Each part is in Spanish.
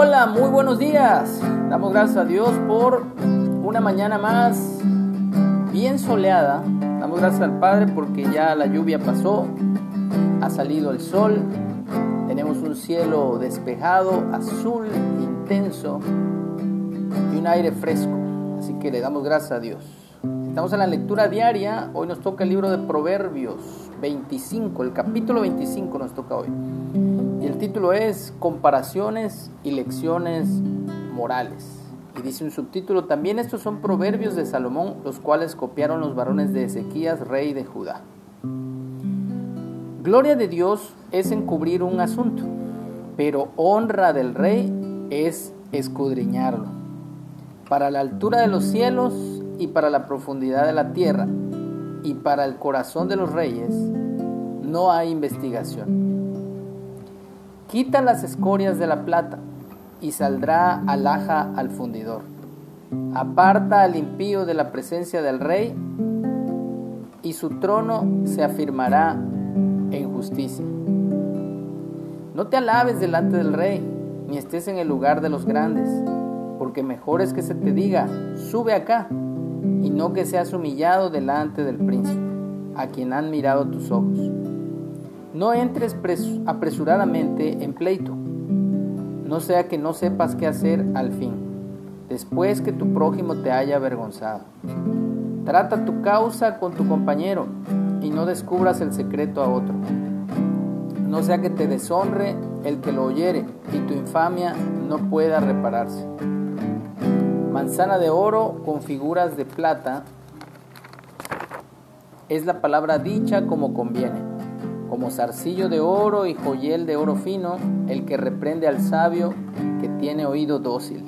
Hola, muy buenos días. Damos gracias a Dios por una mañana más bien soleada. Damos gracias al Padre porque ya la lluvia pasó, ha salido el sol, tenemos un cielo despejado, azul, intenso y un aire fresco. Así que le damos gracias a Dios. Estamos en la lectura diaria. Hoy nos toca el libro de Proverbios 25, el capítulo 25 nos toca hoy. Título es Comparaciones y lecciones morales. Y dice un subtítulo, también estos son proverbios de Salomón, los cuales copiaron los varones de Ezequías, rey de Judá. Gloria de Dios es encubrir un asunto, pero honra del rey es escudriñarlo. Para la altura de los cielos y para la profundidad de la tierra y para el corazón de los reyes no hay investigación. Quita las escorias de la plata y saldrá alhaja al fundidor. Aparta al impío de la presencia del rey y su trono se afirmará en justicia. No te alabes delante del rey, ni estés en el lugar de los grandes, porque mejor es que se te diga, sube acá, y no que seas humillado delante del príncipe, a quien han mirado tus ojos. No entres apresuradamente en pleito, no sea que no sepas qué hacer al fin, después que tu prójimo te haya avergonzado. Trata tu causa con tu compañero y no descubras el secreto a otro. No sea que te deshonre el que lo oyere y tu infamia no pueda repararse. Manzana de oro con figuras de plata es la palabra dicha como conviene como zarcillo de oro y joyel de oro fino, el que reprende al sabio que tiene oído dócil.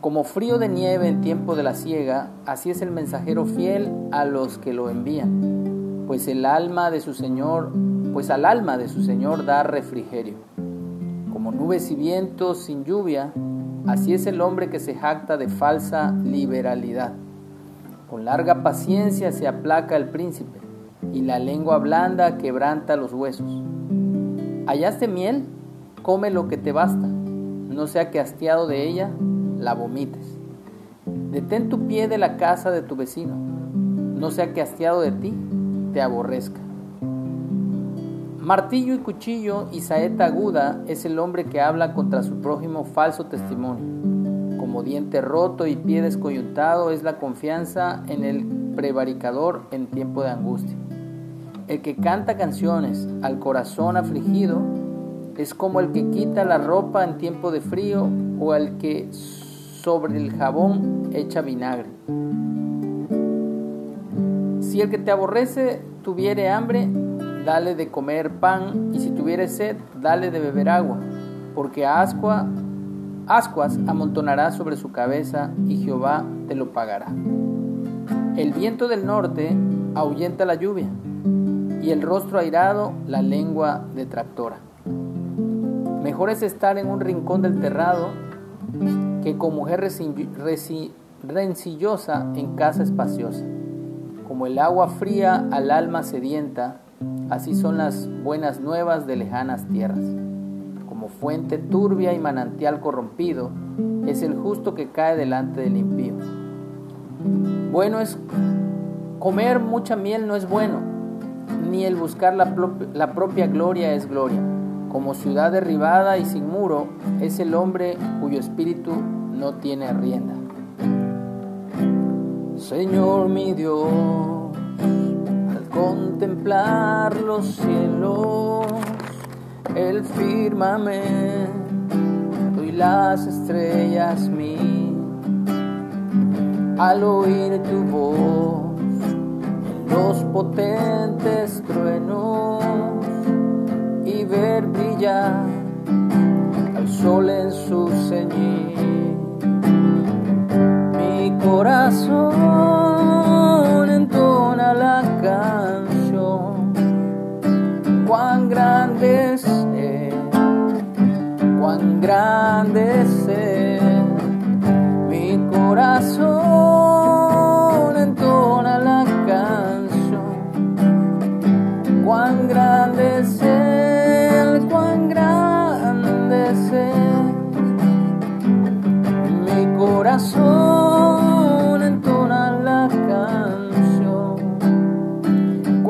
Como frío de nieve en tiempo de la siega, así es el mensajero fiel a los que lo envían, pues el alma de su Señor, pues al alma de su Señor da refrigerio. Como nubes y vientos sin lluvia, así es el hombre que se jacta de falsa liberalidad. Con larga paciencia se aplaca el príncipe y la lengua blanda quebranta los huesos. ¿Hallaste miel? Come lo que te basta, no sea que hastiado de ella la vomites. Detén tu pie de la casa de tu vecino, no sea que hastiado de ti te aborrezca. Martillo y cuchillo y saeta aguda es el hombre que habla contra su prójimo falso testimonio. Como diente roto y pie descoyuntado es la confianza en el prevaricador en tiempo de angustia. El que canta canciones al corazón afligido es como el que quita la ropa en tiempo de frío o el que sobre el jabón echa vinagre. Si el que te aborrece tuviere hambre, dale de comer pan, y si tuviere sed, dale de beber agua, porque ascua, ascuas amontonará sobre su cabeza, y Jehová te lo pagará. El viento del norte ahuyenta la lluvia, y el rostro airado la lengua detractora. Mejor es estar en un rincón del terrado que con mujer rencillosa en casa espaciosa. Como el agua fría al alma sedienta, así son las buenas nuevas de lejanas tierras. Como fuente turbia y manantial corrompido, es el justo que cae delante del impío. Bueno es comer mucha miel no es bueno, ni el buscar la, la propia gloria es gloria. Como ciudad derribada y sin muro es el hombre cuyo espíritu no tiene rienda. Señor mi Dios, al contemplar los cielos, el firmamento y las estrellas mí, al oír tu voz los potentes truenos y ver brillar al sol en su ceñir. Mi corazón entona la canción, cuán grande es cuán grande es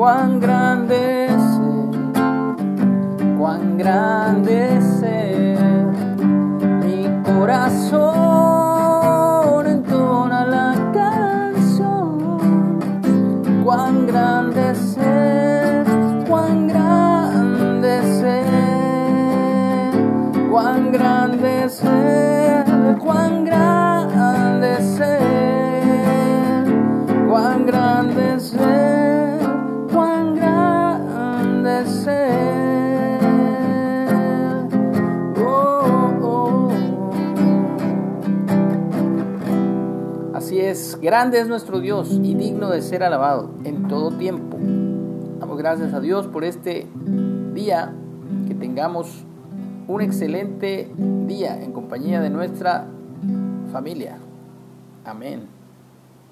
cuán grande es, cuán grande grande es nuestro Dios y digno de ser alabado en todo tiempo. Damos gracias a Dios por este día, que tengamos un excelente día en compañía de nuestra familia. Amén.